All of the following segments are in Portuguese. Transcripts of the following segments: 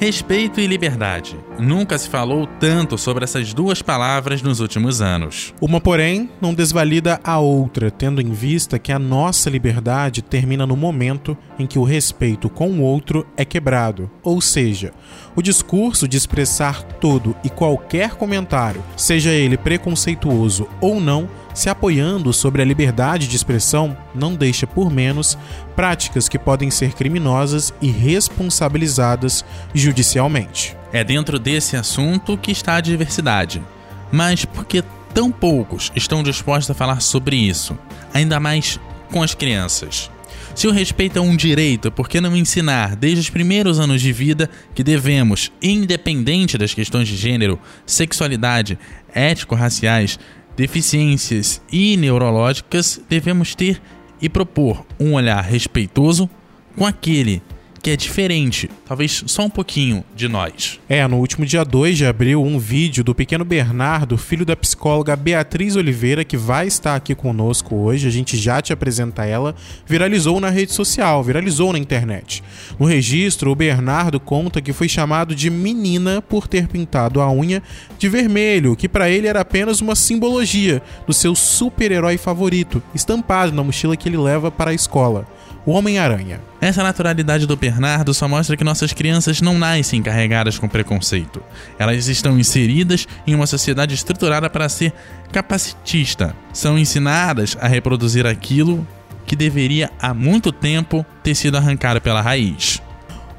Respeito e liberdade. Nunca se falou tanto sobre essas duas palavras nos últimos anos. Uma, porém, não desvalida a outra, tendo em vista que a nossa liberdade termina no momento em que o respeito com o outro é quebrado. Ou seja, o discurso de expressar todo e qualquer comentário, seja ele preconceituoso ou não, se apoiando sobre a liberdade de expressão, não deixa por menos práticas que podem ser criminosas e responsabilizadas judicialmente. É dentro desse assunto que está a diversidade. Mas por que tão poucos estão dispostos a falar sobre isso? Ainda mais com as crianças. Se o respeito é um direito, por que não ensinar desde os primeiros anos de vida que devemos, independente das questões de gênero, sexualidade, ético-raciais, deficiências e neurológicas, devemos ter e propor um olhar respeitoso com aquele que é diferente, talvez só um pouquinho de nós. É, no último dia 2 de abril, um vídeo do pequeno Bernardo, filho da psicóloga Beatriz Oliveira, que vai estar aqui conosco hoje, a gente já te apresenta ela, viralizou na rede social, viralizou na internet. No registro, o Bernardo conta que foi chamado de menina por ter pintado a unha de vermelho, que para ele era apenas uma simbologia do seu super-herói favorito, estampado na mochila que ele leva para a escola o Homem-Aranha. Essa naturalidade do Bernardo só mostra que nossas crianças não nascem carregadas com preconceito. Elas estão inseridas em uma sociedade estruturada para ser capacitista. São ensinadas a reproduzir aquilo que deveria há muito tempo ter sido arrancado pela raiz.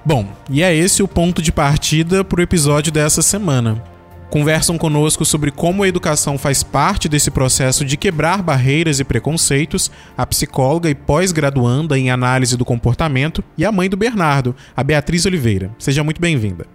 Bom, e é esse o ponto de partida para o episódio dessa semana conversam conosco sobre como a educação faz parte desse processo de quebrar barreiras e preconceitos, a psicóloga e pós-graduanda em análise do comportamento e a mãe do Bernardo, a Beatriz Oliveira. Seja muito bem-vinda.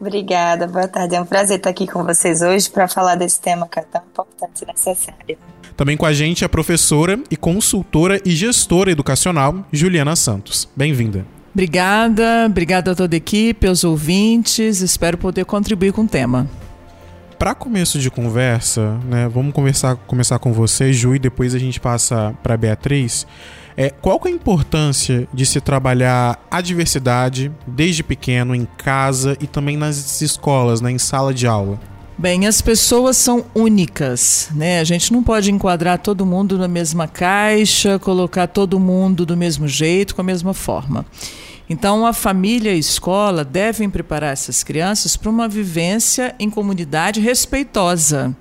Obrigada, boa tarde. É um prazer estar aqui com vocês hoje para falar desse tema que é tão importante e necessário. Também com a gente a professora e consultora e gestora educacional Juliana Santos. Bem-vinda. Obrigada, obrigada a toda a equipe, aos ouvintes. Espero poder contribuir com o tema para começo de conversa, né, vamos conversar, começar com você, Ju, e depois a gente passa para Beatriz. É, qual é a importância de se trabalhar a diversidade desde pequeno, em casa e também nas escolas, né, em sala de aula? Bem, as pessoas são únicas, né? A gente não pode enquadrar todo mundo na mesma caixa, colocar todo mundo do mesmo jeito, com a mesma forma. Então, a família e a escola devem preparar essas crianças para uma vivência em comunidade respeitosa.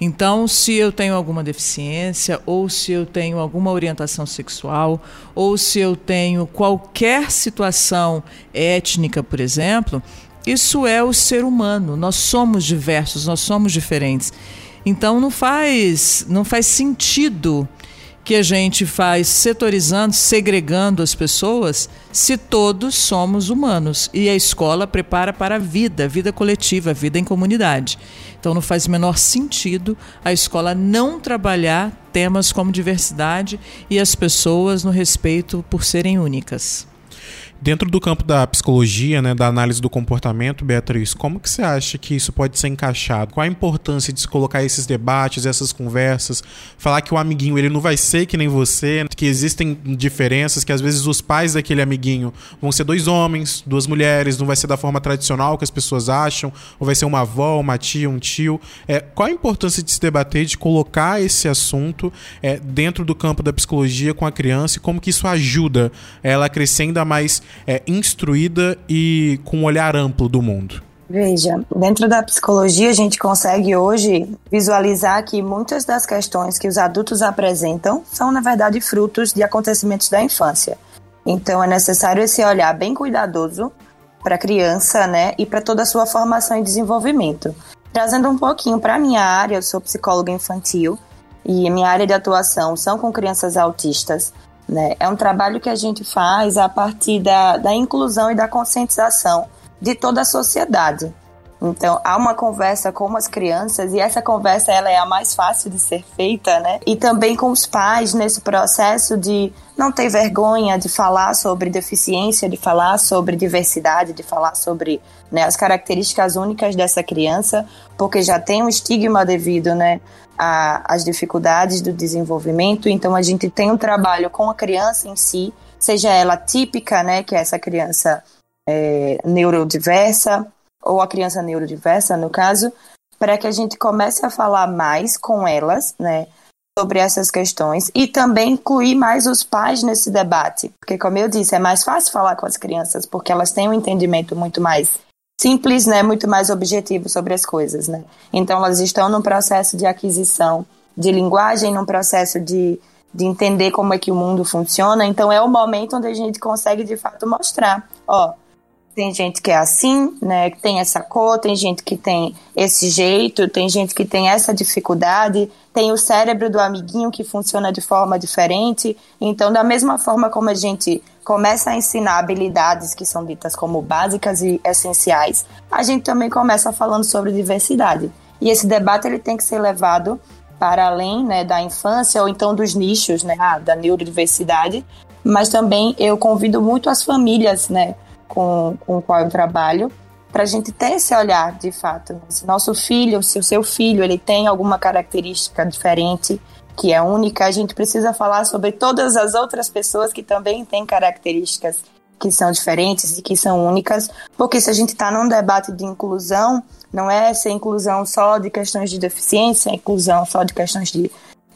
Então, se eu tenho alguma deficiência, ou se eu tenho alguma orientação sexual, ou se eu tenho qualquer situação étnica, por exemplo, isso é o ser humano. Nós somos diversos, nós somos diferentes. Então, não faz, não faz sentido que a gente faz setorizando, segregando as pessoas, se todos somos humanos. E a escola prepara para a vida, vida coletiva, vida em comunidade. Então não faz o menor sentido a escola não trabalhar temas como diversidade e as pessoas no respeito por serem únicas. Dentro do campo da psicologia, né, da análise do comportamento, Beatriz, como que você acha que isso pode ser encaixado? Qual a importância de se colocar esses debates, essas conversas, falar que o amiguinho ele não vai ser que nem você, que existem diferenças, que às vezes os pais daquele amiguinho vão ser dois homens, duas mulheres, não vai ser da forma tradicional que as pessoas acham, ou vai ser uma avó, uma tia, um tio. É, qual a importância de se debater, de colocar esse assunto é, dentro do campo da psicologia com a criança e como que isso ajuda ela a crescer ainda mais é, instruída e com um olhar amplo do mundo? Veja, dentro da psicologia a gente consegue hoje visualizar que muitas das questões que os adultos apresentam são, na verdade, frutos de acontecimentos da infância. Então é necessário esse olhar bem cuidadoso para a criança, né, e para toda a sua formação e desenvolvimento. Trazendo um pouquinho para a minha área, eu sou psicóloga infantil e minha área de atuação são com crianças autistas. Né? É um trabalho que a gente faz a partir da, da inclusão e da conscientização de toda a sociedade. Então, há uma conversa com as crianças e essa conversa ela é a mais fácil de ser feita, né? E também com os pais nesse processo de não ter vergonha de falar sobre deficiência, de falar sobre diversidade, de falar sobre né, as características únicas dessa criança, porque já tem um estigma devido, né? às dificuldades do desenvolvimento. Então, a gente tem um trabalho com a criança em si, seja ela típica, né, que é essa criança é, neurodiversa, ou a criança neurodiversa, no caso, para que a gente comece a falar mais com elas, né, sobre essas questões e também incluir mais os pais nesse debate, porque como eu disse, é mais fácil falar com as crianças porque elas têm um entendimento muito mais simples, né, muito mais objetivo sobre as coisas, né? Então elas estão num processo de aquisição de linguagem, num processo de, de entender como é que o mundo funciona, então é o momento onde a gente consegue de fato mostrar, ó, tem gente que é assim, né? Que tem essa cor, tem gente que tem esse jeito, tem gente que tem essa dificuldade, tem o cérebro do amiguinho que funciona de forma diferente. Então, da mesma forma como a gente começa a ensinar habilidades que são ditas como básicas e essenciais, a gente também começa falando sobre diversidade. E esse debate ele tem que ser levado para além né, da infância ou então dos nichos né, ah, da neurodiversidade, mas também eu convido muito as famílias, né, com, com o qual eu trabalho, para a gente ter esse olhar de fato. Né? Se nosso filho, se o seu filho, ele tem alguma característica diferente, que é única, a gente precisa falar sobre todas as outras pessoas que também têm características que são diferentes e que são únicas, porque se a gente está num debate de inclusão, não é ser inclusão só de questões de deficiência, é inclusão só de questões de,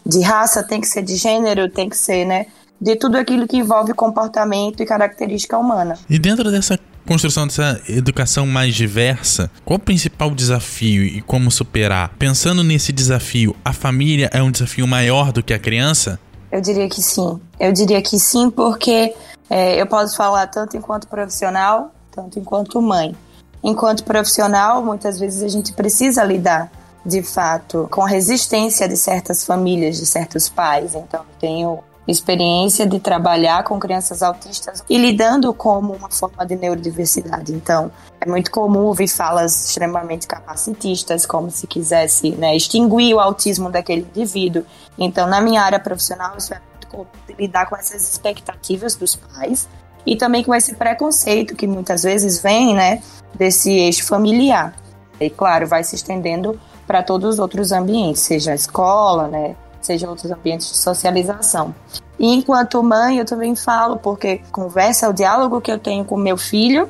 de raça, tem que ser de gênero, tem que ser, né, de tudo aquilo que envolve comportamento e característica humana. E dentro dessa construção dessa educação mais diversa, qual o principal desafio e como superar? Pensando nesse desafio, a família é um desafio maior do que a criança? Eu diria que sim. Eu diria que sim, porque é, eu posso falar tanto enquanto profissional, tanto enquanto mãe. Enquanto profissional, muitas vezes a gente precisa lidar, de fato, com a resistência de certas famílias, de certos pais. Então, eu tenho experiência de trabalhar com crianças autistas e lidando como uma forma de neurodiversidade. Então, é muito comum ouvir falas extremamente capacitistas, como se quisesse né, extinguir o autismo daquele indivíduo. Então, na minha área profissional, isso é muito comum lidar com essas expectativas dos pais e também com esse preconceito que muitas vezes vem né, desse eixo familiar. E, claro, vai se estendendo para todos os outros ambientes, seja a escola, né, seja outros ambientes de socialização. E enquanto mãe, eu também falo, porque conversa, o diálogo que eu tenho com meu filho,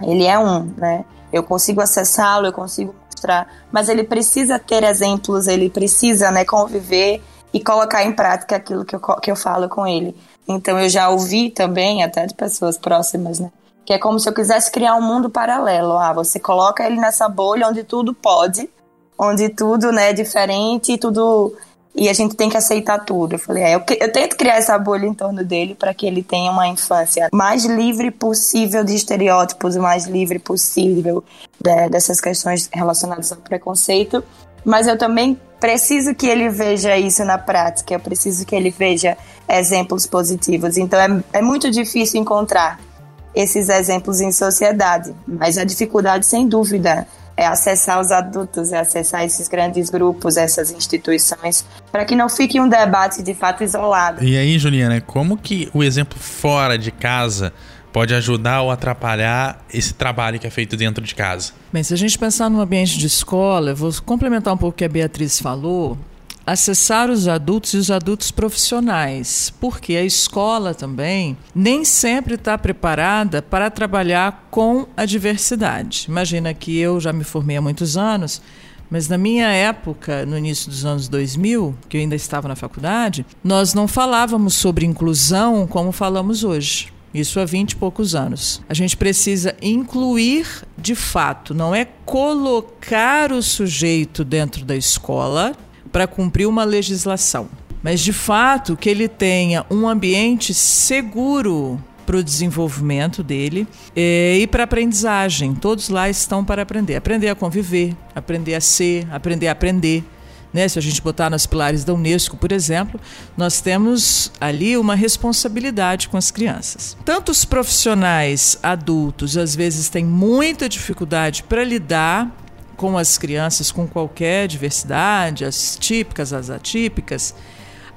ele é um, né? Eu consigo acessá-lo, eu consigo mostrar, mas ele precisa ter exemplos, ele precisa, né, conviver e colocar em prática aquilo que eu, que eu falo com ele. Então eu já ouvi também, até de pessoas próximas, né? Que é como se eu quisesse criar um mundo paralelo. Ah, você coloca ele nessa bolha onde tudo pode, onde tudo né, é diferente e tudo e a gente tem que aceitar tudo. Eu falei, é, eu, eu tento criar essa bolha em torno dele para que ele tenha uma infância mais livre possível de estereótipos, mais livre possível de, dessas questões relacionadas ao preconceito. Mas eu também preciso que ele veja isso na prática, eu preciso que ele veja exemplos positivos. Então é, é muito difícil encontrar esses exemplos em sociedade, mas a dificuldade, sem dúvida, é acessar os adultos, é acessar esses grandes grupos, essas instituições, para que não fique um debate de fato isolado. E aí, Juliana, como que o exemplo fora de casa pode ajudar ou atrapalhar esse trabalho que é feito dentro de casa? Bem, se a gente pensar no ambiente de escola, eu vou complementar um pouco o que a Beatriz falou acessar os adultos e os adultos profissionais, porque a escola também nem sempre está preparada para trabalhar com a diversidade. Imagina que eu já me formei há muitos anos, mas na minha época, no início dos anos 2000, que eu ainda estava na faculdade, nós não falávamos sobre inclusão como falamos hoje. Isso há 20 e poucos anos. A gente precisa incluir de fato, não é colocar o sujeito dentro da escola, para cumprir uma legislação, mas de fato que ele tenha um ambiente seguro para o desenvolvimento dele eh, e para aprendizagem. Todos lá estão para aprender. Aprender a conviver, aprender a ser, aprender a aprender. né? Se a gente botar nos pilares da Unesco, por exemplo, nós temos ali uma responsabilidade com as crianças. Tanto os profissionais adultos às vezes têm muita dificuldade para lidar com as crianças com qualquer diversidade, as típicas, as atípicas,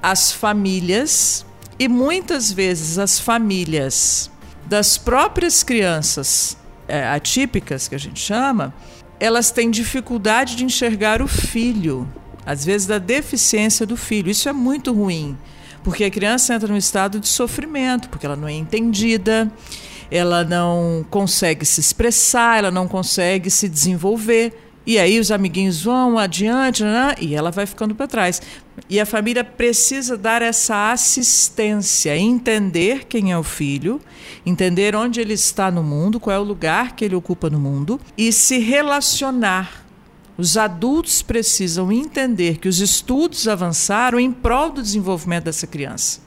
as famílias e muitas vezes as famílias das próprias crianças é, atípicas, que a gente chama, elas têm dificuldade de enxergar o filho, às vezes da deficiência do filho. Isso é muito ruim, porque a criança entra num estado de sofrimento, porque ela não é entendida, ela não consegue se expressar, ela não consegue se desenvolver. E aí os amiguinhos vão adiante né? e ela vai ficando para trás. E a família precisa dar essa assistência, entender quem é o filho, entender onde ele está no mundo, qual é o lugar que ele ocupa no mundo e se relacionar. Os adultos precisam entender que os estudos avançaram em prol do desenvolvimento dessa criança.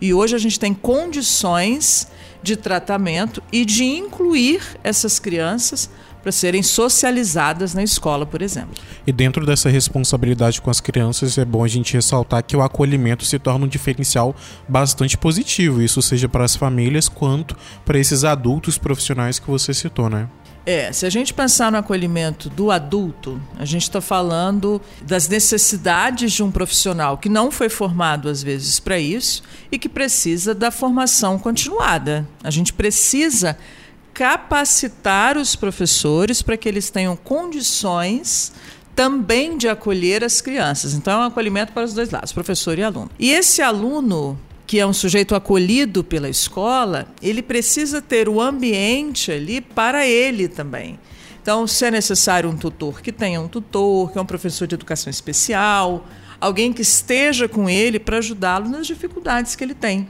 E hoje a gente tem condições de tratamento e de incluir essas crianças para serem socializadas na escola, por exemplo. E dentro dessa responsabilidade com as crianças, é bom a gente ressaltar que o acolhimento se torna um diferencial bastante positivo, isso seja para as famílias quanto para esses adultos profissionais que você citou, né? É, se a gente pensar no acolhimento do adulto, a gente está falando das necessidades de um profissional que não foi formado, às vezes, para isso e que precisa da formação continuada. A gente precisa capacitar os professores para que eles tenham condições também de acolher as crianças. Então, é um acolhimento para os dois lados, professor e aluno. E esse aluno, que é um sujeito acolhido pela escola, ele precisa ter o ambiente ali para ele também. Então, se é necessário um tutor, que tenha um tutor, que é um professor de educação especial, alguém que esteja com ele para ajudá-lo nas dificuldades que ele tem.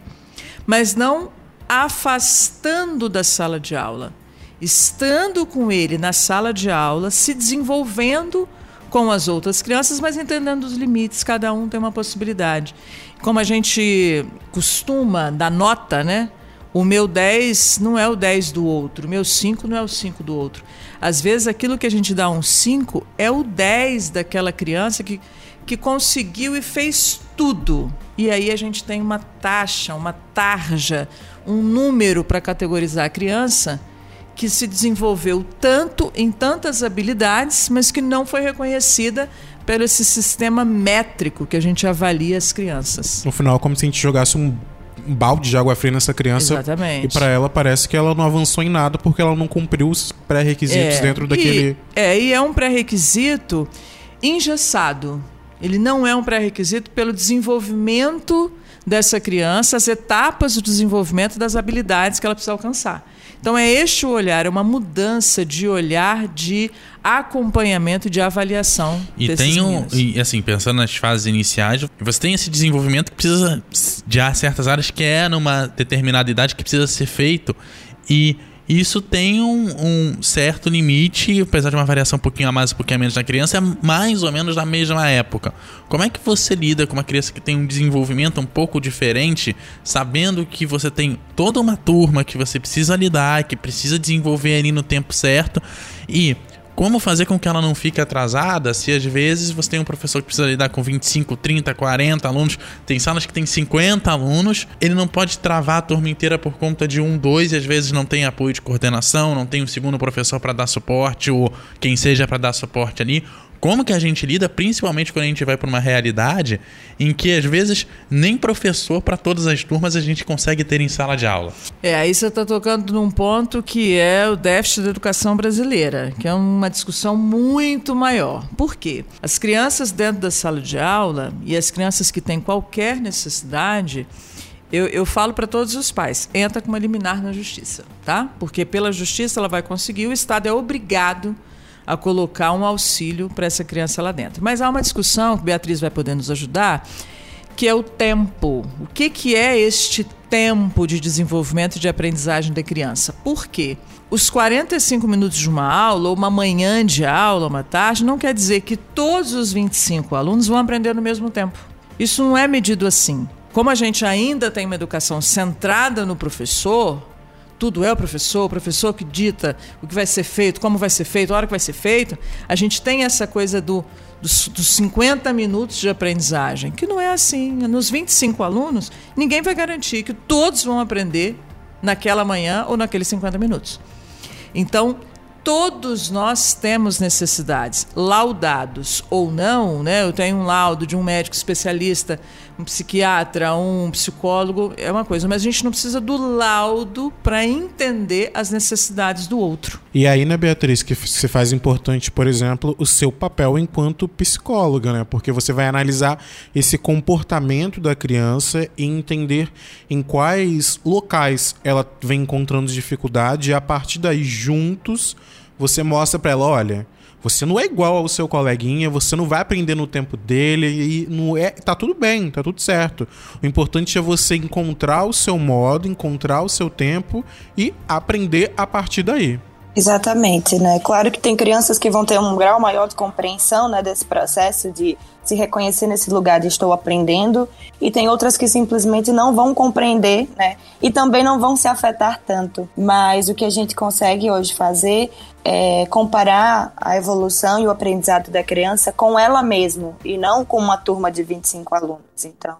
Mas não afastando da sala de aula, estando com ele na sala de aula, se desenvolvendo com as outras crianças, mas entendendo os limites, cada um tem uma possibilidade. Como a gente costuma dar nota, né? O meu 10 não é o 10 do outro, o meu 5 não é o 5 do outro. Às vezes aquilo que a gente dá um 5 é o 10 daquela criança que, que conseguiu e fez tudo. E aí a gente tem uma taxa, uma tarja, um número para categorizar a criança que se desenvolveu tanto em tantas habilidades, mas que não foi reconhecida pelo esse sistema métrico que a gente avalia as crianças. No final, como se a gente jogasse um balde de água fria nessa criança. Exatamente. E para ela parece que ela não avançou em nada porque ela não cumpriu os pré-requisitos É, dentro daquele. E, é, e é um pré-requisito engessado. Ele não é um pré-requisito pelo desenvolvimento dessa criança, as etapas do desenvolvimento das habilidades que ela precisa alcançar. Então é este o olhar, é uma mudança de olhar de acompanhamento, de avaliação E tem um, e assim, pensando nas fases iniciais, você tem esse desenvolvimento que precisa de certas áreas que é numa determinada idade que precisa ser feito e isso tem um, um certo limite, apesar de uma variação um pouquinho a mais, um pouquinho a menos na criança, é mais ou menos na mesma época. Como é que você lida com uma criança que tem um desenvolvimento um pouco diferente, sabendo que você tem toda uma turma que você precisa lidar, que precisa desenvolver ali no tempo certo e como fazer com que ela não fique atrasada se às vezes você tem um professor que precisa lidar com 25, 30, 40 alunos, tem salas que tem 50 alunos, ele não pode travar a turma inteira por conta de um, dois e às vezes não tem apoio de coordenação, não tem um segundo professor para dar suporte ou quem seja para dar suporte ali. Como que a gente lida, principalmente quando a gente vai para uma realidade em que às vezes nem professor para todas as turmas a gente consegue ter em sala de aula? É, aí você está tocando num ponto que é o déficit da educação brasileira, que é uma discussão muito maior. Por quê? As crianças dentro da sala de aula e as crianças que têm qualquer necessidade, eu, eu falo para todos os pais, entra com uma liminar na justiça, tá? Porque pela justiça ela vai conseguir, o Estado é obrigado a colocar um auxílio para essa criança lá dentro. Mas há uma discussão que Beatriz vai poder nos ajudar, que é o tempo. O que, que é este tempo de desenvolvimento e de aprendizagem da criança? Por quê? Os 45 minutos de uma aula, ou uma manhã de aula, uma tarde, não quer dizer que todos os 25 alunos vão aprender no mesmo tempo. Isso não é medido assim. Como a gente ainda tem uma educação centrada no professor, tudo é o professor, o professor que dita o que vai ser feito, como vai ser feito, a hora que vai ser feito, a gente tem essa coisa do, dos, dos 50 minutos de aprendizagem, que não é assim. Nos 25 alunos, ninguém vai garantir que todos vão aprender naquela manhã ou naqueles 50 minutos. Então, todos nós temos necessidades, laudados ou não, né? Eu tenho um laudo de um médico especialista, um psiquiatra, um psicólogo, é uma coisa, mas a gente não precisa do laudo para entender as necessidades do outro. E aí, né, Beatriz, que se faz importante, por exemplo, o seu papel enquanto psicóloga, né? Porque você vai analisar esse comportamento da criança e entender em quais locais ela vem encontrando dificuldade e a partir daí juntos você mostra para ela, olha, você não é igual ao seu coleguinha, você não vai aprender no tempo dele e não é, tá tudo bem, tá tudo certo. O importante é você encontrar o seu modo, encontrar o seu tempo e aprender a partir daí. Exatamente, né? Claro que tem crianças que vão ter um grau maior de compreensão, né, desse processo de se reconhecer nesse lugar de estou aprendendo, e tem outras que simplesmente não vão compreender, né? E também não vão se afetar tanto. Mas o que a gente consegue hoje fazer é comparar a evolução e o aprendizado da criança com ela mesma e não com uma turma de 25 alunos. Então,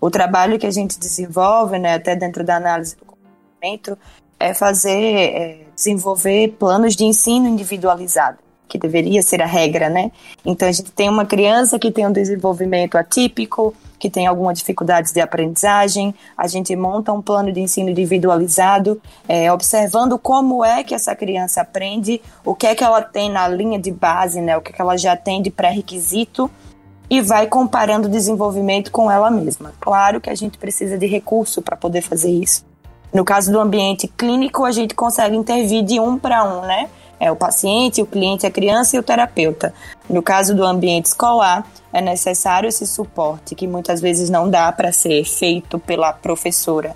o trabalho que a gente desenvolve, né, até dentro da análise do comportamento, é fazer, é, desenvolver planos de ensino individualizado, que deveria ser a regra, né? Então a gente tem uma criança que tem um desenvolvimento atípico, que tem alguma dificuldade de aprendizagem, a gente monta um plano de ensino individualizado, é, observando como é que essa criança aprende, o que é que ela tem na linha de base, né? O que é que ela já tem de pré-requisito e vai comparando o desenvolvimento com ela mesma. Claro que a gente precisa de recurso para poder fazer isso. No caso do ambiente clínico, a gente consegue intervir de um para um, né? É o paciente, o cliente, a criança e o terapeuta. No caso do ambiente escolar, é necessário esse suporte, que muitas vezes não dá para ser feito pela professora.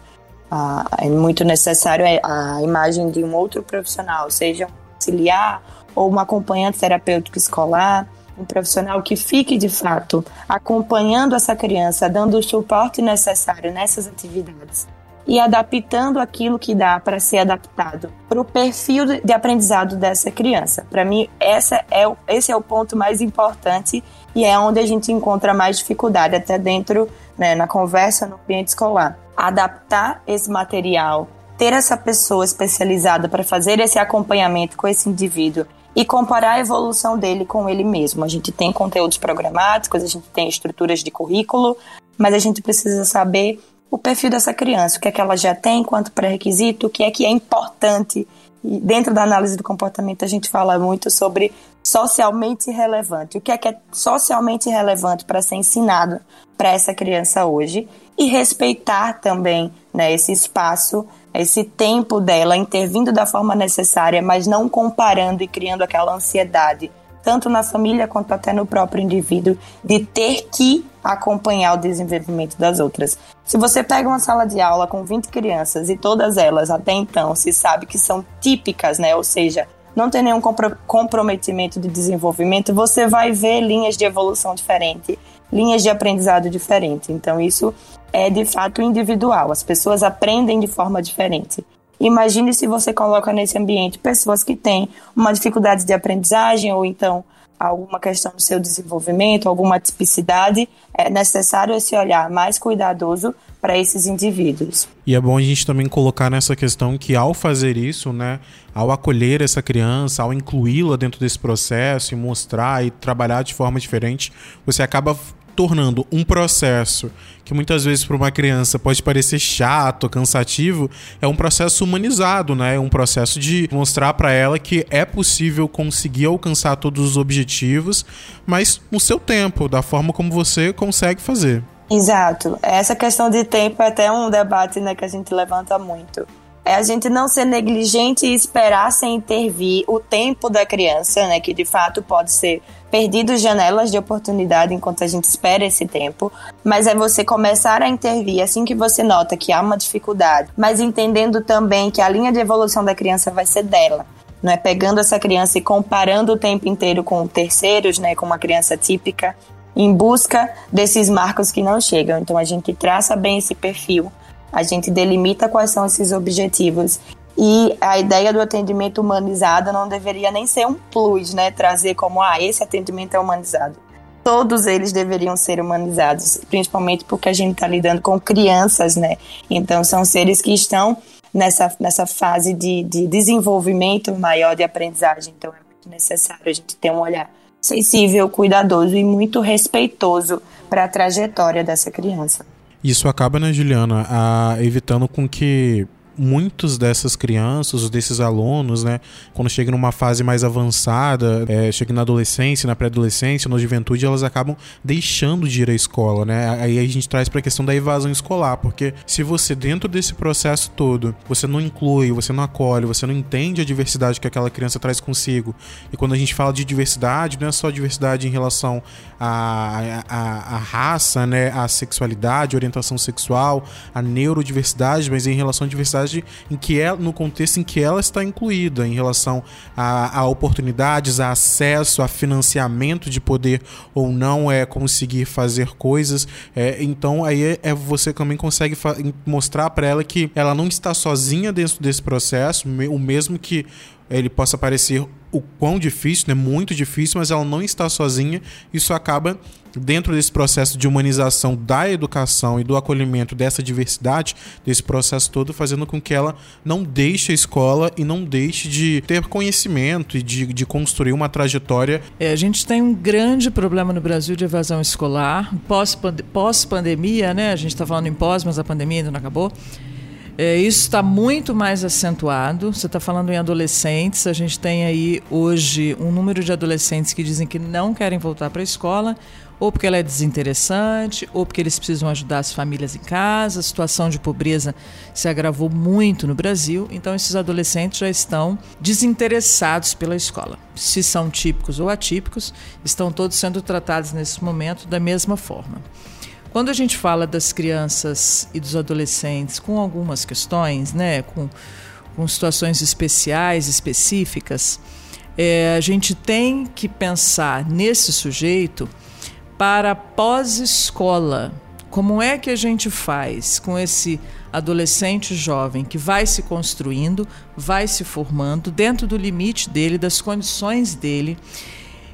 Ah, é muito necessário a imagem de um outro profissional, seja um auxiliar ou um acompanhante terapêutico escolar, um profissional que fique de fato acompanhando essa criança, dando o suporte necessário nessas atividades e adaptando aquilo que dá para ser adaptado para o perfil de aprendizado dessa criança. Para mim, essa é esse é o ponto mais importante e é onde a gente encontra mais dificuldade, até dentro, né, na conversa no ambiente escolar. Adaptar esse material, ter essa pessoa especializada para fazer esse acompanhamento com esse indivíduo e comparar a evolução dele com ele mesmo. A gente tem conteúdos programáticos, a gente tem estruturas de currículo, mas a gente precisa saber o perfil dessa criança, o que é que ela já tem enquanto pré-requisito, o que é que é importante. E dentro da análise do comportamento a gente fala muito sobre socialmente relevante. O que é que é socialmente relevante para ser ensinado para essa criança hoje e respeitar também né, esse espaço, esse tempo dela intervindo da forma necessária, mas não comparando e criando aquela ansiedade tanto na família quanto até no próprio indivíduo, de ter que acompanhar o desenvolvimento das outras. Se você pega uma sala de aula com 20 crianças e todas elas até então se sabe que são típicas, né? Ou seja, não tem nenhum comprometimento de desenvolvimento, você vai ver linhas de evolução diferente, linhas de aprendizado diferente. Então isso é de fato individual. As pessoas aprendem de forma diferente. Imagine se você coloca nesse ambiente pessoas que têm uma dificuldade de aprendizagem ou então alguma questão do seu desenvolvimento, alguma tipicidade, é necessário esse olhar mais cuidadoso para esses indivíduos. E é bom a gente também colocar nessa questão que ao fazer isso, né, ao acolher essa criança, ao incluí-la dentro desse processo e mostrar e trabalhar de forma diferente, você acaba tornando um processo que muitas vezes para uma criança pode parecer chato, cansativo, é um processo humanizado, né? É um processo de mostrar para ela que é possível conseguir alcançar todos os objetivos, mas no seu tempo, da forma como você consegue fazer. Exato. Essa questão de tempo é até um debate né, que a gente levanta muito é a gente não ser negligente e esperar sem intervir o tempo da criança, né, que de fato pode ser perdido janelas de oportunidade enquanto a gente espera esse tempo, mas é você começar a intervir assim que você nota que há uma dificuldade, mas entendendo também que a linha de evolução da criança vai ser dela. Não é pegando essa criança e comparando o tempo inteiro com terceiros, né, com uma criança típica, em busca desses marcos que não chegam. Então a gente traça bem esse perfil a gente delimita quais são esses objetivos E a ideia do atendimento humanizado não deveria nem ser um plus, né? Trazer como, ah, esse atendimento é humanizado. Todos eles deveriam ser humanizados, principalmente porque a gente está lidando com crianças, né? Então, são seres que estão nessa, nessa fase de, de desenvolvimento maior de aprendizagem. Então, é muito necessário a gente ter um olhar sensível, cuidadoso e muito respeitoso para a trajetória dessa criança. Isso acaba, né, Juliana, a, evitando com que muitos dessas crianças, desses alunos, né, quando chegam numa fase mais avançada, é, chegam na adolescência, na pré-adolescência, na juventude, elas acabam deixando de ir à escola, né? Aí a gente traz para a questão da evasão escolar, porque se você dentro desse processo todo, você não inclui, você não acolhe, você não entende a diversidade que aquela criança traz consigo. E quando a gente fala de diversidade, não é só diversidade em relação à, à, à raça, né, à sexualidade, orientação sexual, à neurodiversidade, mas em relação à diversidade em que ela, no contexto em que ela está incluída, em relação a, a oportunidades, a acesso, a financiamento de poder ou não é conseguir fazer coisas. É, então aí é, é você também consegue mostrar para ela que ela não está sozinha dentro desse processo, o mesmo que ele possa parecer o quão difícil, né? Muito difícil, mas ela não está sozinha. Isso acaba dentro desse processo de humanização da educação e do acolhimento dessa diversidade, desse processo todo, fazendo com que ela não deixe a escola e não deixe de ter conhecimento e de, de construir uma trajetória. É, a gente tem um grande problema no Brasil de evasão escolar. Pós-pandemia, né? A gente está falando em pós, mas a pandemia ainda não acabou. É, isso está muito mais acentuado. Você está falando em adolescentes. A gente tem aí hoje um número de adolescentes que dizem que não querem voltar para a escola, ou porque ela é desinteressante, ou porque eles precisam ajudar as famílias em casa. A situação de pobreza se agravou muito no Brasil. Então, esses adolescentes já estão desinteressados pela escola. Se são típicos ou atípicos, estão todos sendo tratados nesse momento da mesma forma. Quando a gente fala das crianças e dos adolescentes com algumas questões, né, com, com situações especiais, específicas, é, a gente tem que pensar nesse sujeito para pós-escola. Como é que a gente faz com esse adolescente jovem que vai se construindo, vai se formando dentro do limite dele, das condições dele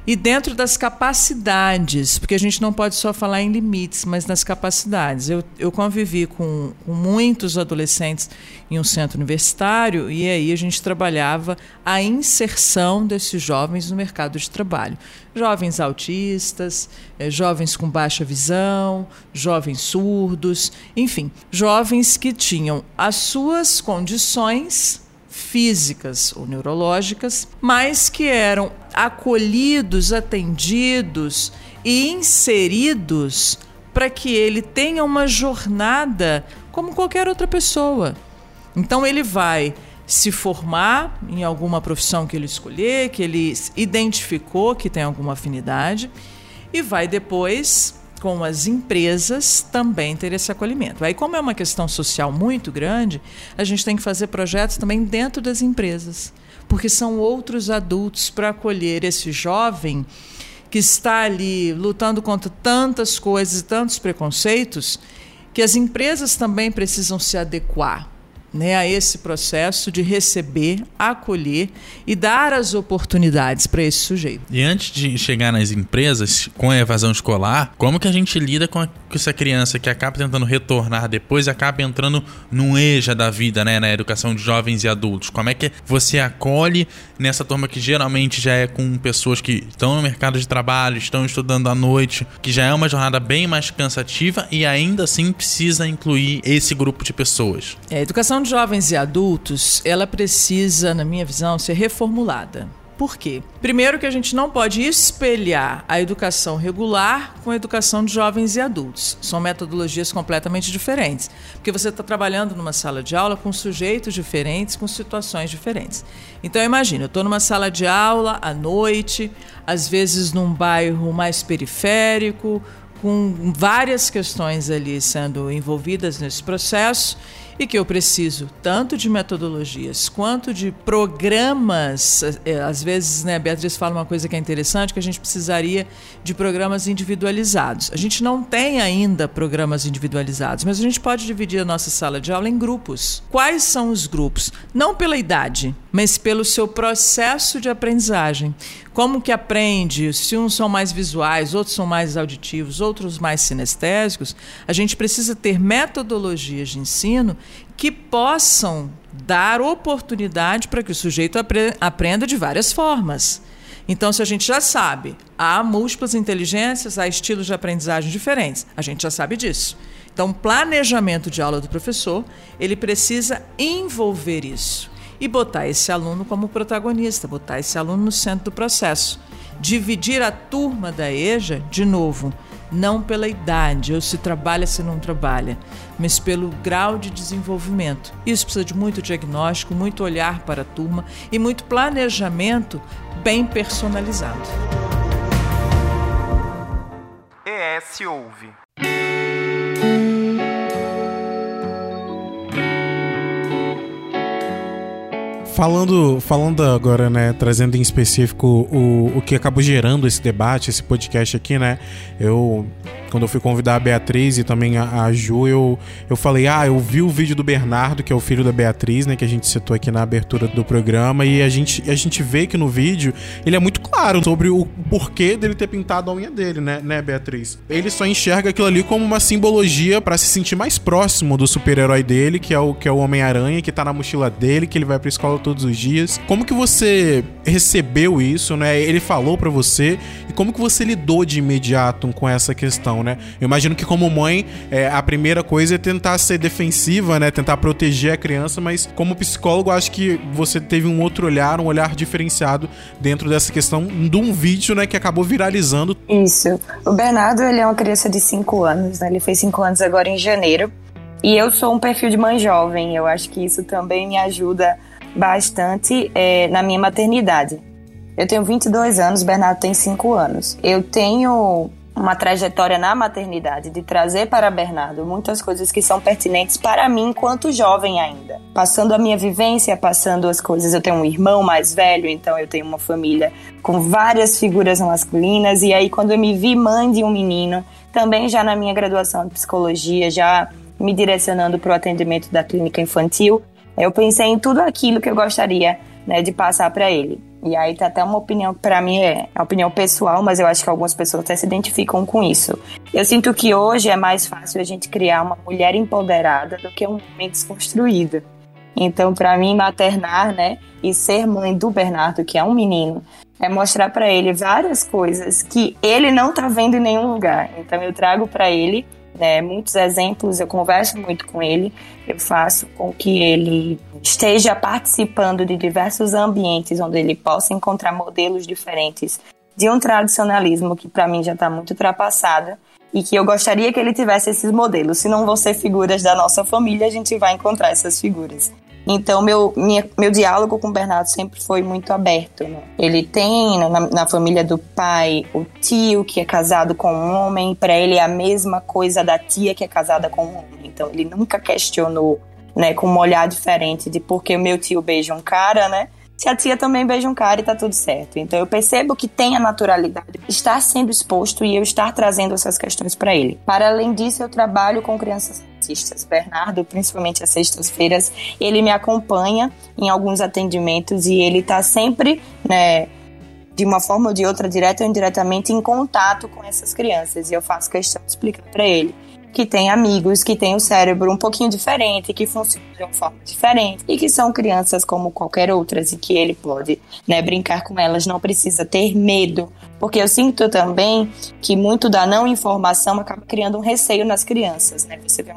e dentro das capacidades, porque a gente não pode só falar em limites, mas nas capacidades. Eu, eu convivi com, com muitos adolescentes em um centro universitário e aí a gente trabalhava a inserção desses jovens no mercado de trabalho. Jovens autistas, eh, jovens com baixa visão, jovens surdos, enfim, jovens que tinham as suas condições físicas ou neurológicas, mas que eram acolhidos, atendidos e inseridos para que ele tenha uma jornada como qualquer outra pessoa. Então ele vai se formar em alguma profissão que ele escolher, que ele identificou que tem alguma afinidade, e vai depois com as empresas também ter esse acolhimento. Aí, como é uma questão social muito grande, a gente tem que fazer projetos também dentro das empresas, porque são outros adultos para acolher esse jovem que está ali lutando contra tantas coisas e tantos preconceitos que as empresas também precisam se adequar né, a esse processo de receber, acolher e dar as oportunidades para esse sujeito. E antes de chegar nas empresas com a evasão escolar, como que a gente lida com, a, com essa criança que acaba tentando retornar depois e acaba entrando num EJA da vida, né, na educação de jovens e adultos? Como é que você acolhe nessa turma que geralmente já é com pessoas que estão no mercado de trabalho, estão estudando à noite, que já é uma jornada bem mais cansativa e ainda assim precisa incluir esse grupo de pessoas? É, a educação educação de jovens e adultos, ela precisa, na minha visão, ser reformulada. Por quê? Primeiro que a gente não pode espelhar a educação regular com a educação de jovens e adultos. São metodologias completamente diferentes. Porque você está trabalhando numa sala de aula com sujeitos diferentes, com situações diferentes. Então imagina, eu estou numa sala de aula à noite, às vezes num bairro mais periférico, com várias questões ali sendo envolvidas nesse processo e que eu preciso tanto de metodologias quanto de programas. É, às vezes, né, a Beatriz fala uma coisa que é interessante, que a gente precisaria de programas individualizados. A gente não tem ainda programas individualizados, mas a gente pode dividir a nossa sala de aula em grupos. Quais são os grupos? Não pela idade, mas pelo seu processo de aprendizagem. Como que aprende? Se uns são mais visuais, outros são mais auditivos, outros mais sinestésicos, a gente precisa ter metodologias de ensino que possam dar oportunidade para que o sujeito apre aprenda de várias formas. Então, se a gente já sabe, há múltiplas inteligências, há estilos de aprendizagem diferentes, a gente já sabe disso. Então, planejamento de aula do professor, ele precisa envolver isso e botar esse aluno como protagonista, botar esse aluno no centro do processo. Dividir a turma da EJA, de novo, não pela idade, ou se trabalha, se não trabalha, mas pelo grau de desenvolvimento. Isso precisa de muito diagnóstico, muito olhar para a turma e muito planejamento bem personalizado. ES Ouve. Falando, falando agora, né, trazendo em específico o, o que acabou gerando esse debate, esse podcast aqui, né? Eu quando eu fui convidar a Beatriz e também a, a, Ju, eu, eu falei: Ah, eu vi o vídeo do Bernardo, que é o filho da Beatriz, né? Que a gente citou aqui na abertura do programa. E a gente, a gente vê que no vídeo ele é muito claro sobre o porquê dele ter pintado a unha dele, né, né Beatriz? Ele só enxerga aquilo ali como uma simbologia para se sentir mais próximo do super-herói dele, que é o, que é o Homem-Aranha, que tá na mochila dele, que ele vai pra escola todos os dias. Como que você recebeu isso, né? Ele falou para você e como que você lidou de imediato com essa questão? Né? Eu imagino que como mãe, é, a primeira coisa é tentar ser defensiva, né? Tentar proteger a criança, mas como psicólogo, acho que você teve um outro olhar, um olhar diferenciado dentro dessa questão de um vídeo, né, que acabou viralizando. Isso. O Bernardo, ele é uma criança de 5 anos, né? Ele fez 5 anos agora em janeiro. E eu sou um perfil de mãe jovem. Eu acho que isso também me ajuda bastante é, na minha maternidade. Eu tenho 22 anos, Bernardo tem 5 anos. Eu tenho uma trajetória na maternidade, de trazer para Bernardo muitas coisas que são pertinentes para mim enquanto jovem ainda. Passando a minha vivência, passando as coisas. Eu tenho um irmão mais velho, então eu tenho uma família com várias figuras masculinas. E aí, quando eu me vi mãe de um menino, também já na minha graduação de psicologia, já me direcionando para o atendimento da clínica infantil, eu pensei em tudo aquilo que eu gostaria né, de passar para ele. E aí tá até uma opinião para mim é, é opinião pessoal, mas eu acho que algumas pessoas até se identificam com isso. Eu sinto que hoje é mais fácil a gente criar uma mulher empoderada do que um homem desconstruído. Então, para mim, maternar, né, e ser mãe do Bernardo, que é um menino, é mostrar para ele várias coisas que ele não tá vendo em nenhum lugar. Então, eu trago para ele né, muitos exemplos, eu converso muito com ele, eu faço com que ele esteja participando de diversos ambientes onde ele possa encontrar modelos diferentes de um tradicionalismo que para mim já está muito ultrapassado e que eu gostaria que ele tivesse esses modelos. Se não vão ser figuras da nossa família, a gente vai encontrar essas figuras. Então, meu, minha, meu diálogo com o Bernardo sempre foi muito aberto. Né? Ele tem na, na, família do pai o tio que é casado com um homem, para ele é a mesma coisa da tia que é casada com um homem. Então, ele nunca questionou né, com um olhar diferente de por que o meu tio beija um cara, né? se a tia também beija um cara e tá tudo certo. Então eu percebo que tem a naturalidade estar sendo exposto e eu estar trazendo essas questões para ele. Para além disso, eu trabalho com crianças Bernardo, principalmente às sextas-feiras, ele me acompanha em alguns atendimentos e ele tá sempre, né, de uma forma ou de outra, direta ou indiretamente, em contato com essas crianças. E eu faço questão de explicar para ele que tem amigos que têm o cérebro um pouquinho diferente, que funcionam de uma forma diferente e que são crianças como qualquer outras e que ele pode né, brincar com elas, não precisa ter medo. Porque eu sinto também que muito da não informação acaba criando um receio nas crianças. Né? Você vê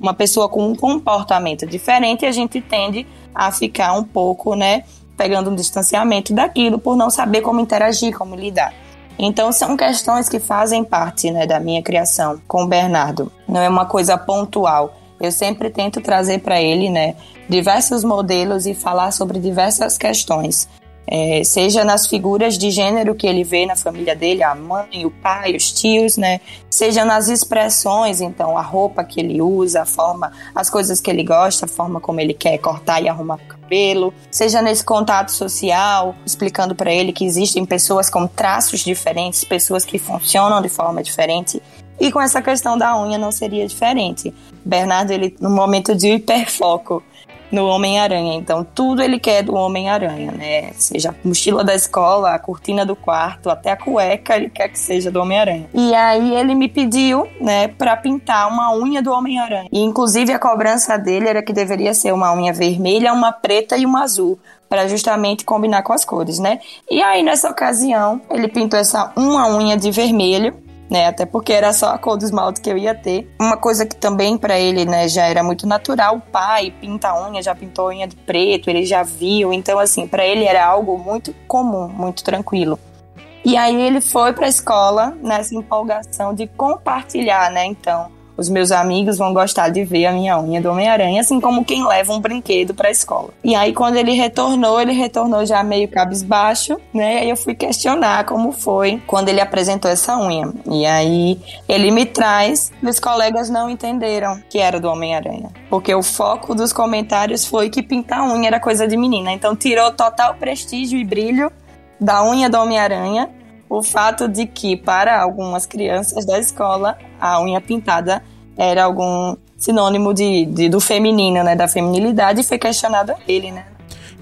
uma pessoa com um comportamento diferente a gente tende a ficar um pouco, né, pegando um distanciamento daquilo por não saber como interagir, como lidar. Então são questões que fazem parte né, da minha criação com o Bernardo. Não é uma coisa pontual. Eu sempre tento trazer para ele né, diversos modelos e falar sobre diversas questões. É, seja nas figuras de gênero que ele vê na família dele, a mãe, o pai, os tios, né? Seja nas expressões, então, a roupa que ele usa, a forma, as coisas que ele gosta, a forma como ele quer cortar e arrumar o cabelo, seja nesse contato social, explicando para ele que existem pessoas com traços diferentes, pessoas que funcionam de forma diferente. E com essa questão da unha não seria diferente. Bernardo, ele no momento de hiperfoco, no Homem-Aranha. Então, tudo ele quer do Homem-Aranha, né? Seja a mochila da escola, a cortina do quarto, até a cueca, ele quer que seja do Homem-Aranha. E aí ele me pediu, né, para pintar uma unha do Homem-Aranha. E inclusive a cobrança dele era que deveria ser uma unha vermelha, uma preta e uma azul para justamente combinar com as cores, né? E aí nessa ocasião, ele pintou essa uma unha de vermelho né? Até porque era só a cor do esmalte que eu ia ter. Uma coisa que também para ele, né, já era muito natural. O pai pinta unha, já pintou unha de preto, ele já viu. Então, assim, para ele era algo muito comum, muito tranquilo. E aí ele foi para a escola nessa empolgação de compartilhar, né? Então, os meus amigos vão gostar de ver a minha unha do Homem-Aranha, assim como quem leva um brinquedo para a escola. E aí, quando ele retornou, ele retornou já meio cabisbaixo, né? Aí eu fui questionar como foi quando ele apresentou essa unha. E aí ele me traz, meus colegas não entenderam que era do Homem-Aranha. Porque o foco dos comentários foi que pintar unha era coisa de menina. Então tirou total prestígio e brilho da unha do Homem-Aranha o fato de que, para algumas crianças da escola, a unha pintada era algum sinônimo de, de do feminino, né? Da feminilidade, e foi questionado a ele, né?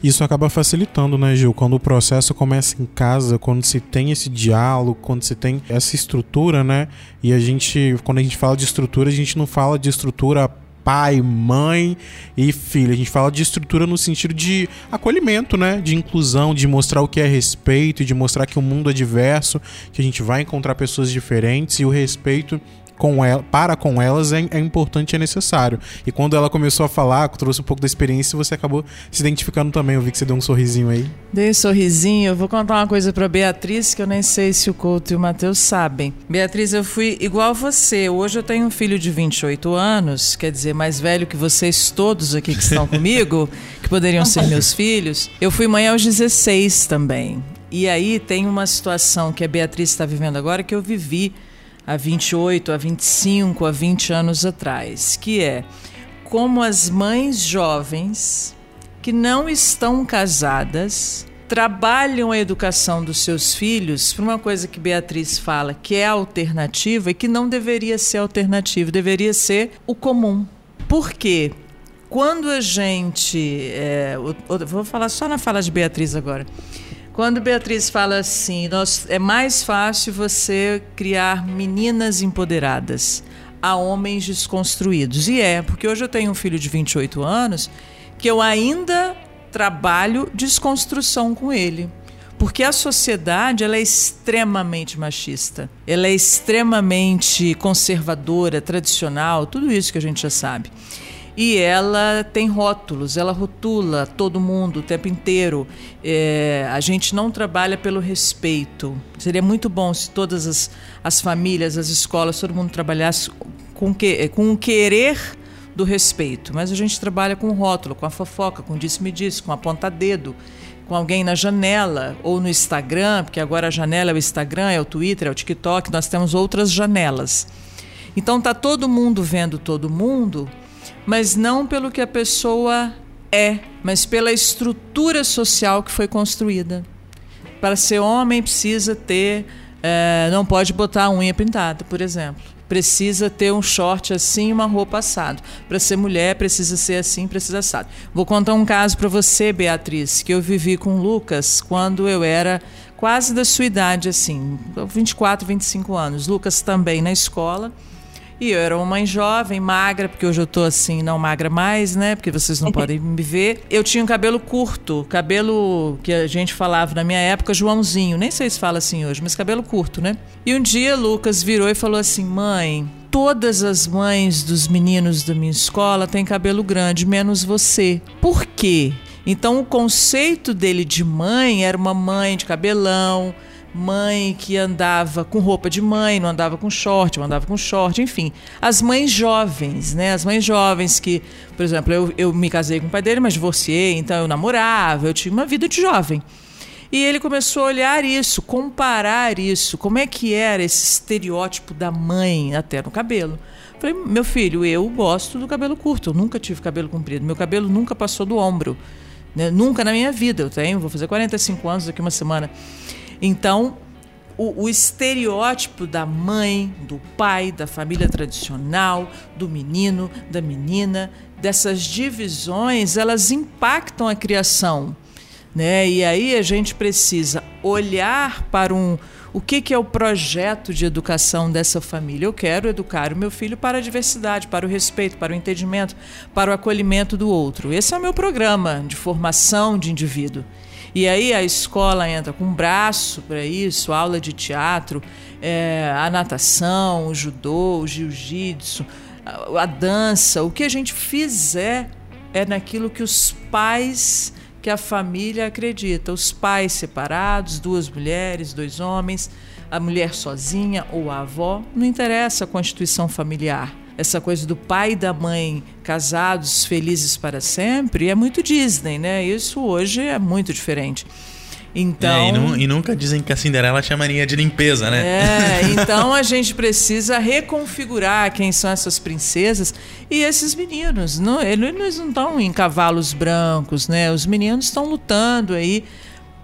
Isso acaba facilitando, né, Gil? Quando o processo começa em casa, quando se tem esse diálogo, quando se tem essa estrutura, né? E a gente, quando a gente fala de estrutura, a gente não fala de estrutura pai, mãe e filho. A gente fala de estrutura no sentido de acolhimento, né? De inclusão, de mostrar o que é respeito, de mostrar que o mundo é diverso, que a gente vai encontrar pessoas diferentes e o respeito com ela, para com elas é, é importante e é necessário. E quando ela começou a falar, trouxe um pouco da experiência, você acabou se identificando também. Eu vi que você deu um sorrisinho aí. Dei um sorrisinho. Eu vou contar uma coisa para Beatriz que eu nem sei se o Couto e o Matheus sabem. Beatriz, eu fui igual você. Hoje eu tenho um filho de 28 anos, quer dizer, mais velho que vocês todos aqui que estão comigo, que poderiam ser meus filhos. Eu fui mãe aos 16 também. E aí tem uma situação que a Beatriz está vivendo agora que eu vivi há 28, há 25, há 20 anos atrás, que é como as mães jovens que não estão casadas trabalham a educação dos seus filhos por uma coisa que Beatriz fala que é alternativa e que não deveria ser alternativa, deveria ser o comum. Por quê? Quando a gente. É, vou falar só na fala de Beatriz agora. Quando Beatriz fala assim, nós, é mais fácil você criar meninas empoderadas a homens desconstruídos. E é, porque hoje eu tenho um filho de 28 anos que eu ainda trabalho desconstrução com ele. Porque a sociedade ela é extremamente machista, ela é extremamente conservadora, tradicional, tudo isso que a gente já sabe e ela tem rótulos, ela rotula todo mundo o tempo inteiro. É, a gente não trabalha pelo respeito. Seria muito bom se todas as, as famílias, as escolas, todo mundo trabalhasse com, que, com o querer do respeito. Mas a gente trabalha com rótulo, com a fofoca, com disse-me-disse, com a ponta-dedo, com alguém na janela ou no Instagram, porque agora a janela é o Instagram, é o Twitter, é o TikTok, nós temos outras janelas. Então tá todo mundo vendo todo mundo mas não pelo que a pessoa é, mas pela estrutura social que foi construída. Para ser homem, precisa ter. É, não pode botar a unha pintada, por exemplo. Precisa ter um short assim e uma roupa assado. Para ser mulher, precisa ser assim, precisa assado. Vou contar um caso para você, Beatriz, que eu vivi com o Lucas quando eu era quase da sua idade, assim, 24, 25 anos. Lucas também na escola. E eu era uma mãe jovem, magra, porque hoje eu tô assim, não magra mais, né? Porque vocês não podem me ver. Eu tinha um cabelo curto, cabelo que a gente falava na minha época, Joãozinho. Nem sei se fala assim hoje, mas cabelo curto, né? E um dia Lucas virou e falou assim: mãe, todas as mães dos meninos da minha escola têm cabelo grande, menos você. Por quê? Então o conceito dele de mãe era uma mãe de cabelão mãe que andava com roupa de mãe, não andava com short, não andava com short, enfim. As mães jovens, né? As mães jovens que, por exemplo, eu, eu me casei com o pai dele, mas divorciei, então eu namorava, eu tinha uma vida de jovem. E ele começou a olhar isso, comparar isso, como é que era esse estereótipo da mãe até no cabelo. Falei, meu filho, eu gosto do cabelo curto, eu nunca tive cabelo comprido, meu cabelo nunca passou do ombro, né? nunca na minha vida. Eu tenho, vou fazer 45 anos daqui uma semana. Então, o, o, estereótipo da mãe, do pai, da família tradicional, do menino, da menina, dessas divisões, elas impactam a criação. Né? E aí a gente precisa olhar para um, o que, que é o projeto de educação dessa família. Eu quero educar o meu filho para a diversidade, para o respeito, para o entendimento, para o acolhimento do outro. Esse é o meu programa de formação de indivíduo. E aí a escola entra com um braço para isso, aula de teatro, é, a natação, o judô, o jiu-jitsu, a, a dança. O que a gente fizer é naquilo que os pais que a família acredita. Os pais separados, duas mulheres, dois homens, a mulher sozinha ou a avó, não interessa a constituição familiar essa coisa do pai e da mãe casados, felizes para sempre, é muito Disney, né? Isso hoje é muito diferente. Então, é, e, nu e, nunca dizem que a Cinderela chamaria de limpeza, né? É, então a gente precisa reconfigurar quem são essas princesas e esses meninos. Não, eles não estão em cavalos brancos, né? Os meninos estão lutando aí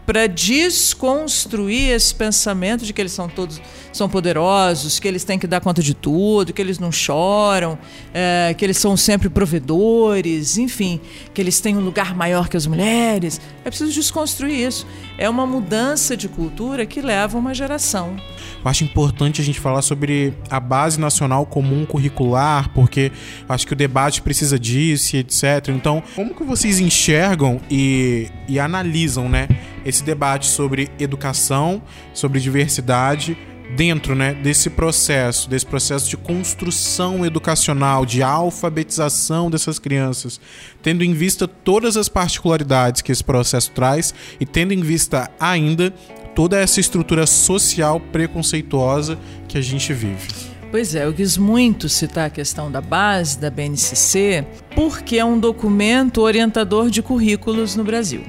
para desconstruir esse pensamento de que eles são todos são poderosos, que eles têm que dar conta de tudo, que eles não choram, é, que eles são sempre provedores, enfim, que eles têm um lugar maior que as mulheres. É preciso desconstruir isso. É uma mudança de cultura que leva uma geração. Eu acho importante a gente falar sobre a base nacional comum curricular, porque acho que o debate precisa disso etc. Então, como que vocês enxergam e, e analisam, né, esse debate sobre educação, sobre diversidade dentro né, desse processo, desse processo de construção educacional, de alfabetização dessas crianças, tendo em vista todas as particularidades que esse processo traz e tendo em vista ainda toda essa estrutura social preconceituosa que a gente vive. Pois é, eu quis muito citar a questão da base da BNCC, porque é um documento orientador de currículos no Brasil.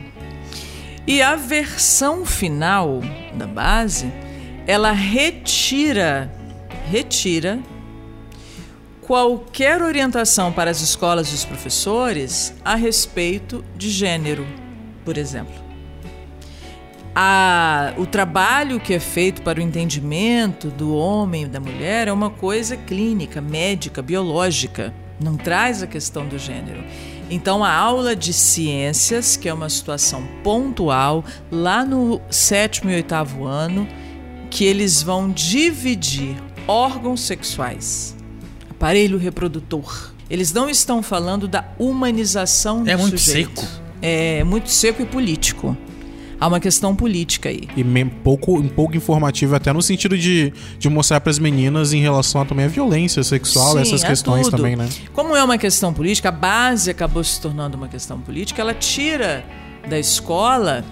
E a versão final da base ela retira, retira qualquer orientação para as escolas e os professores a respeito de gênero, por exemplo. A, o trabalho que é feito para o entendimento do homem e da mulher é uma coisa clínica, médica, biológica, não traz a questão do gênero. Então, a aula de ciências, que é uma situação pontual, lá no sétimo e oitavo ano, que eles vão dividir órgãos sexuais, aparelho reprodutor. Eles não estão falando da humanização do é muito sujeito. seco. É muito seco e político. Há uma questão política aí. E um pouco, um pouco informativo, até no sentido de, de mostrar para as meninas em relação a, também à violência sexual, Sim, essas é questões tudo. também, né? Como é uma questão política, a base acabou se tornando uma questão política, ela tira da escola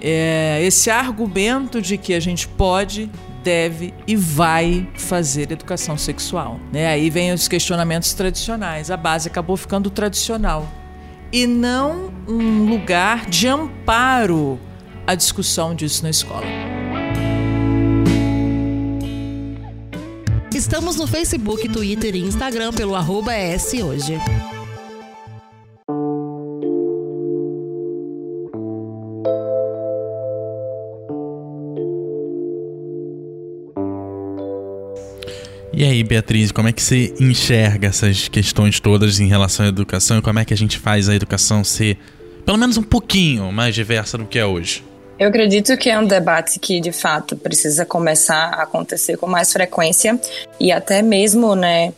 é, esse argumento de que a gente pode, deve e vai fazer educação sexual. Né? Aí vem os questionamentos tradicionais. A base acabou ficando tradicional e não um lugar de amparo à discussão disso na escola. Estamos no Facebook, Twitter e Instagram pelo arroba Hoje. E aí, Beatriz, como é que você enxerga essas questões todas em relação à educação e como é que a gente faz a educação ser, pelo menos um pouquinho, mais diversa do que é hoje? Eu acredito que é um debate que, de fato, precisa começar a acontecer com mais frequência e até mesmo, né,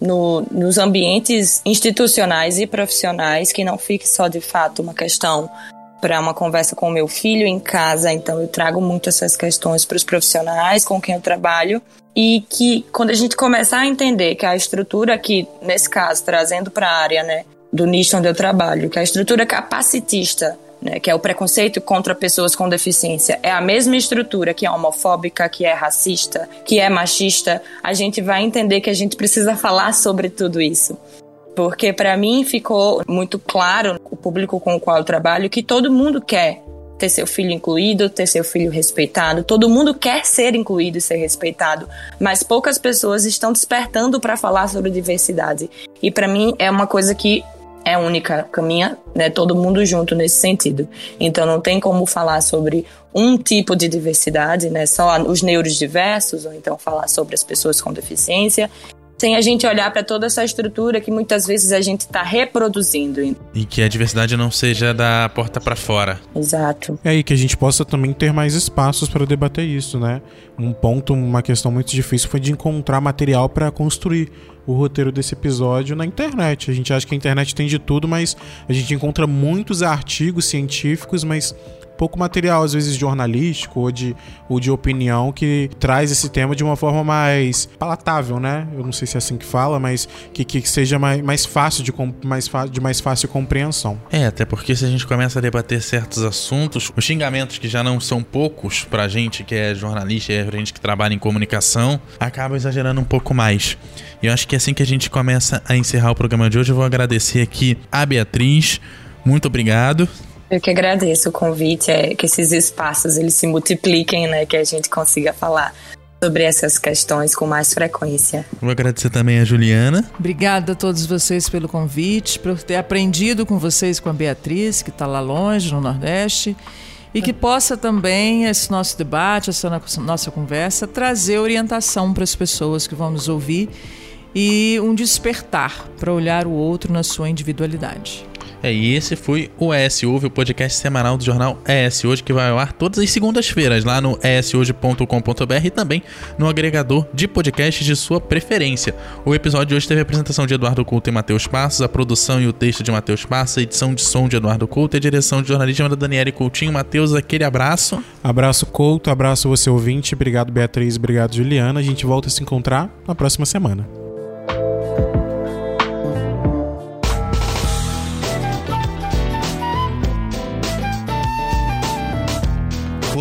no, nos ambientes institucionais e profissionais, que não fique só, de fato, uma questão para uma conversa com o meu filho em casa, então eu trago muito essas questões para os profissionais com quem eu trabalho e que quando a gente começar a entender que a estrutura aqui, nesse caso, trazendo para a área né, do nicho onde eu trabalho, que a estrutura capacitista, né, que é o preconceito contra pessoas com deficiência, é a mesma estrutura que é homofóbica, que é racista, que é machista, a gente vai entender que a gente precisa falar sobre tudo isso porque para mim ficou muito claro, o público com o qual eu trabalho, que todo mundo quer ter seu filho incluído, ter seu filho respeitado. Todo mundo quer ser incluído e ser respeitado, mas poucas pessoas estão despertando para falar sobre diversidade. E para mim é uma coisa que é única, caminha né, todo mundo junto nesse sentido. Então não tem como falar sobre um tipo de diversidade, né, só os neuros diversos, ou então falar sobre as pessoas com deficiência sem a gente olhar para toda essa estrutura que muitas vezes a gente está reproduzindo. E que a diversidade não seja da porta para fora. Exato. É aí que a gente possa também ter mais espaços para debater isso, né? Um ponto, uma questão muito difícil foi de encontrar material para construir o roteiro desse episódio na internet. A gente acha que a internet tem de tudo, mas a gente encontra muitos artigos científicos, mas pouco material, às vezes jornalístico ou de, ou de opinião, que traz esse tema de uma forma mais palatável, né? Eu não sei se é assim que fala, mas que, que seja mais, mais fácil de, mais, de mais fácil compreensão. É, até porque se a gente começa a debater certos assuntos, os xingamentos que já não são poucos pra gente que é jornalista e é gente que trabalha em comunicação, acaba exagerando um pouco mais. E eu acho que é assim que a gente começa a encerrar o programa de hoje, eu vou agradecer aqui a Beatriz. Muito obrigado. Eu que agradeço o convite, é que esses espaços eles se multipliquem, né, que a gente consiga falar sobre essas questões com mais frequência. Vou agradecer também a Juliana. Obrigada a todos vocês pelo convite, por ter aprendido com vocês, com a Beatriz, que está lá longe, no Nordeste, e que possa também esse nosso debate, essa nossa conversa, trazer orientação para as pessoas que vão nos ouvir e um despertar para olhar o outro na sua individualidade. É, e esse foi o ES Ouve, o podcast semanal do jornal ES Hoje, que vai ao ar todas as segundas-feiras lá no eshoje.com.br e também no agregador de podcasts de sua preferência. O episódio de hoje teve a apresentação de Eduardo Couto e Matheus Passos, a produção e o texto de Matheus Passos, a edição de som de Eduardo Couto e a direção de jornalismo da Daniele Coutinho. Matheus, aquele abraço. Abraço Couto, abraço você ouvinte, obrigado Beatriz, obrigado Juliana. A gente volta a se encontrar na próxima semana.